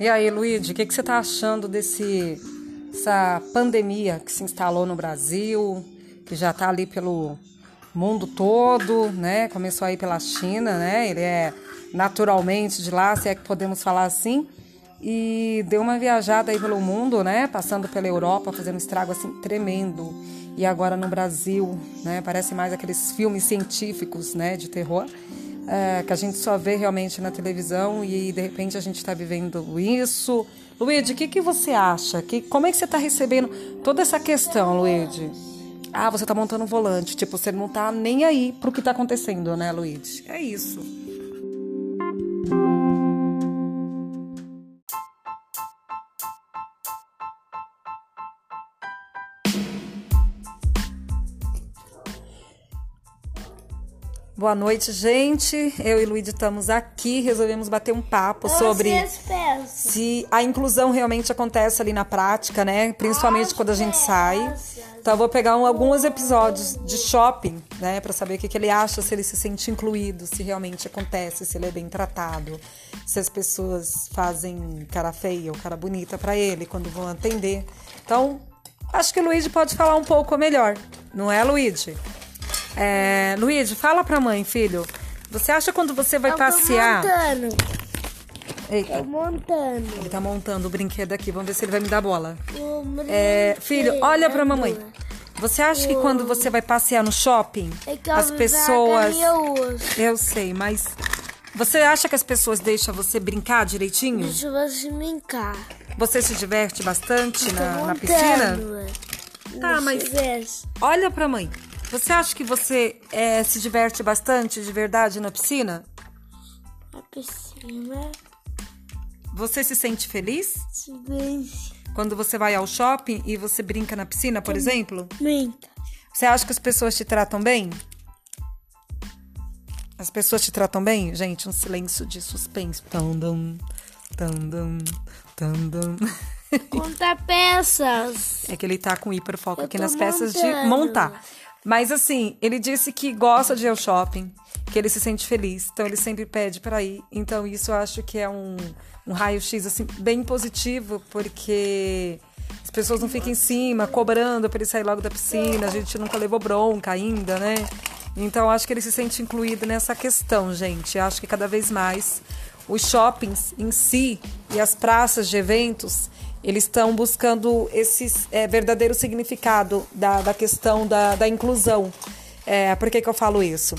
E aí, Luíde, o que, que você está achando desse essa pandemia que se instalou no Brasil, que já está ali pelo mundo todo, né? Começou aí pela China, né? Ele é naturalmente de lá, se é que podemos falar assim, e deu uma viajada aí pelo mundo, né? Passando pela Europa, fazendo um estrago assim tremendo. E agora no Brasil, né? Parece mais aqueles filmes científicos, né? De terror é, que a gente só vê realmente na televisão e de repente a gente está vivendo isso. Luíde, o que, que você acha? Que, como é que você está recebendo toda essa questão, Luíde? Ah, você está montando um volante. Tipo, você não está nem aí para o que está acontecendo, né, Luíde? É isso. Boa noite, gente. Eu e Luíde estamos aqui. Resolvemos bater um papo sobre se a inclusão realmente acontece ali na prática, né? Principalmente quando a gente sai. Então, eu vou pegar um, alguns episódios de shopping, né? Para saber o que, que ele acha, se ele se sente incluído, se realmente acontece, se ele é bem tratado, se as pessoas fazem cara feia ou cara bonita para ele quando vão atender. Então, acho que o Luíde pode falar um pouco melhor, não é, Luíde? É, Luiz, fala pra mãe, filho. Você acha quando você vai Eu passear? Tô montando. Eita. Tô montando. Ele tá montando o brinquedo aqui. Vamos ver se ele vai me dar bola. É, filho, olha pra brinquedo. mamãe. Você acha que quando você vai passear no shopping, É que as pessoas. Eu sei, mas. Você acha que as pessoas deixam você brincar direitinho? Deixa você brincar. Você se diverte bastante na, na piscina? Tá, mas-. Olha pra mãe. Você acha que você é, se diverte bastante de verdade na piscina? A piscina Você se sente feliz? se vence. Quando você vai ao shopping e você brinca na piscina, por exemplo? Brinca. Você acha que as pessoas te tratam bem? As pessoas te tratam bem? Gente, um silêncio de suspense. Tandam, tandam, tandam. Conta peças. É que ele tá com hiperfoco Eu aqui nas peças de montando. montar. Mas assim, ele disse que gosta de ir ao shopping, que ele se sente feliz, então ele sempre pede para ir. Então isso eu acho que é um, um raio-x assim bem positivo, porque as pessoas não ficam em cima cobrando para ele sair logo da piscina, a gente nunca levou bronca ainda, né? Então acho que ele se sente incluído nessa questão, gente. Acho que cada vez mais os shoppings em si e as praças de eventos eles estão buscando esse é, verdadeiro significado da, da questão da, da inclusão. É, por que, que eu falo isso?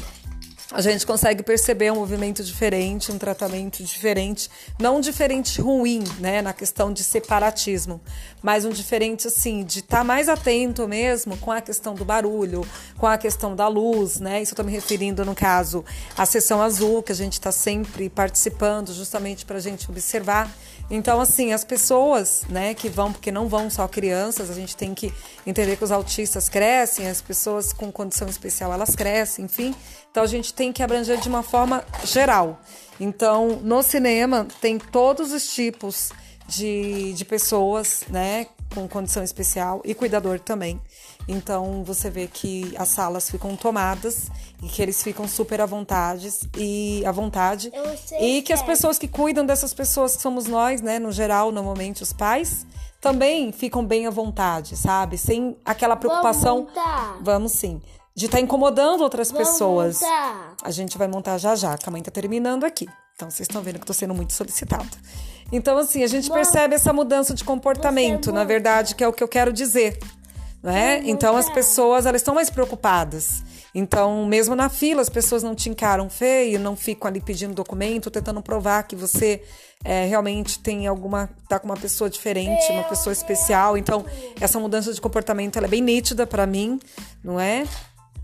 A gente consegue perceber um movimento diferente, um tratamento diferente, não um diferente ruim, né, na questão de separatismo, mas um diferente assim de estar tá mais atento mesmo com a questão do barulho, com a questão da luz, né? Isso eu estou me referindo no caso à sessão azul que a gente está sempre participando, justamente para a gente observar então, assim, as pessoas, né, que vão, porque não vão só crianças, a gente tem que entender que os autistas crescem, as pessoas com condição especial, elas crescem, enfim. Então, a gente tem que abranger de uma forma geral. Então, no cinema, tem todos os tipos de, de pessoas, né, com condição especial e cuidador também. Então você vê que as salas ficam tomadas e que eles ficam super à vontade e à vontade e que as é. pessoas que cuidam dessas pessoas que somos nós, né, no geral, normalmente os pais, também ficam bem à vontade, sabe? Sem aquela preocupação. montar. Vamos sim. De estar incomodando outras Vamos pessoas. montar. A gente vai montar já já, que a mãe tá terminando aqui. Então vocês estão vendo que eu tô sendo muito solicitada. Então, assim, a gente percebe essa mudança de comportamento, você na verdade, que é o que eu quero dizer. Não é? Então as montar. pessoas elas estão mais preocupadas. Então, mesmo na fila, as pessoas não te encaram feio, não ficam ali pedindo documento, tentando provar que você é, realmente tem alguma. tá com uma pessoa diferente, uma pessoa especial. Então, essa mudança de comportamento ela é bem nítida para mim, não é?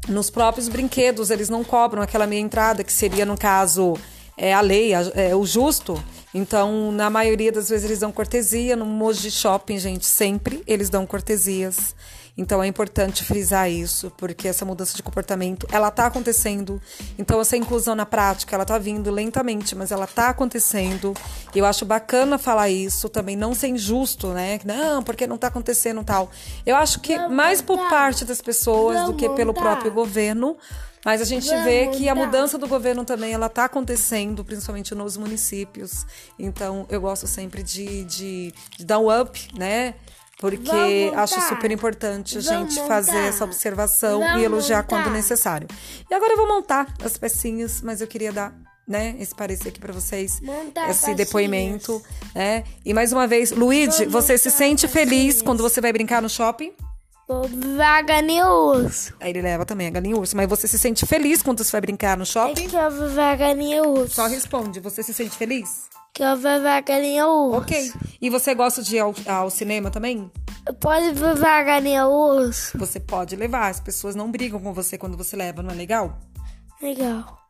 Nos próprios brinquedos, eles não cobram aquela meia entrada, que seria, no caso, é, a lei, a- é, o justo. Então, na maioria das vezes, eles dão cortesia. No Moji Shopping, gente, sempre eles dão cortesias. Então, é importante frisar isso, porque essa mudança de comportamento, ela tá acontecendo. Então, essa inclusão na prática, ela tá vindo lentamente, mas ela tá acontecendo. Eu acho bacana falar isso, também não ser injusto, né? Não, porque não tá acontecendo tal. Eu acho que Vamos mais por montar. parte das pessoas do Vamos que pelo montar. próprio governo, Mas a gente Vamos vê que a mudança do governo também ela está acontecendo, principalmente nos municípios. Então eu gosto sempre de, de, de dar um up, né? Porque acho super importante a gente fazer montar. essa observação Vamos e elogiar montar. quando necessário. E agora eu vou montar as pecinhas, mas eu queria dar, né, esse parecer aqui para vocês, Montar esse depoimento, né? E mais uma vez, Luigi, Vamos você se sente feliz quando você vai brincar no shopping? Vaga News. Aí ele leva também a galinha urso, mas você se sente feliz quando você vai brincar no É shopping? que eu vou vaga News. Só responde, você se sente feliz? Que eu vou vaga News. Ok. E você gosta de ir ao, ao cinema também? Pode ver vaga News. Você pode levar, as pessoas não brigam com você quando você leva, não é legal? Legal.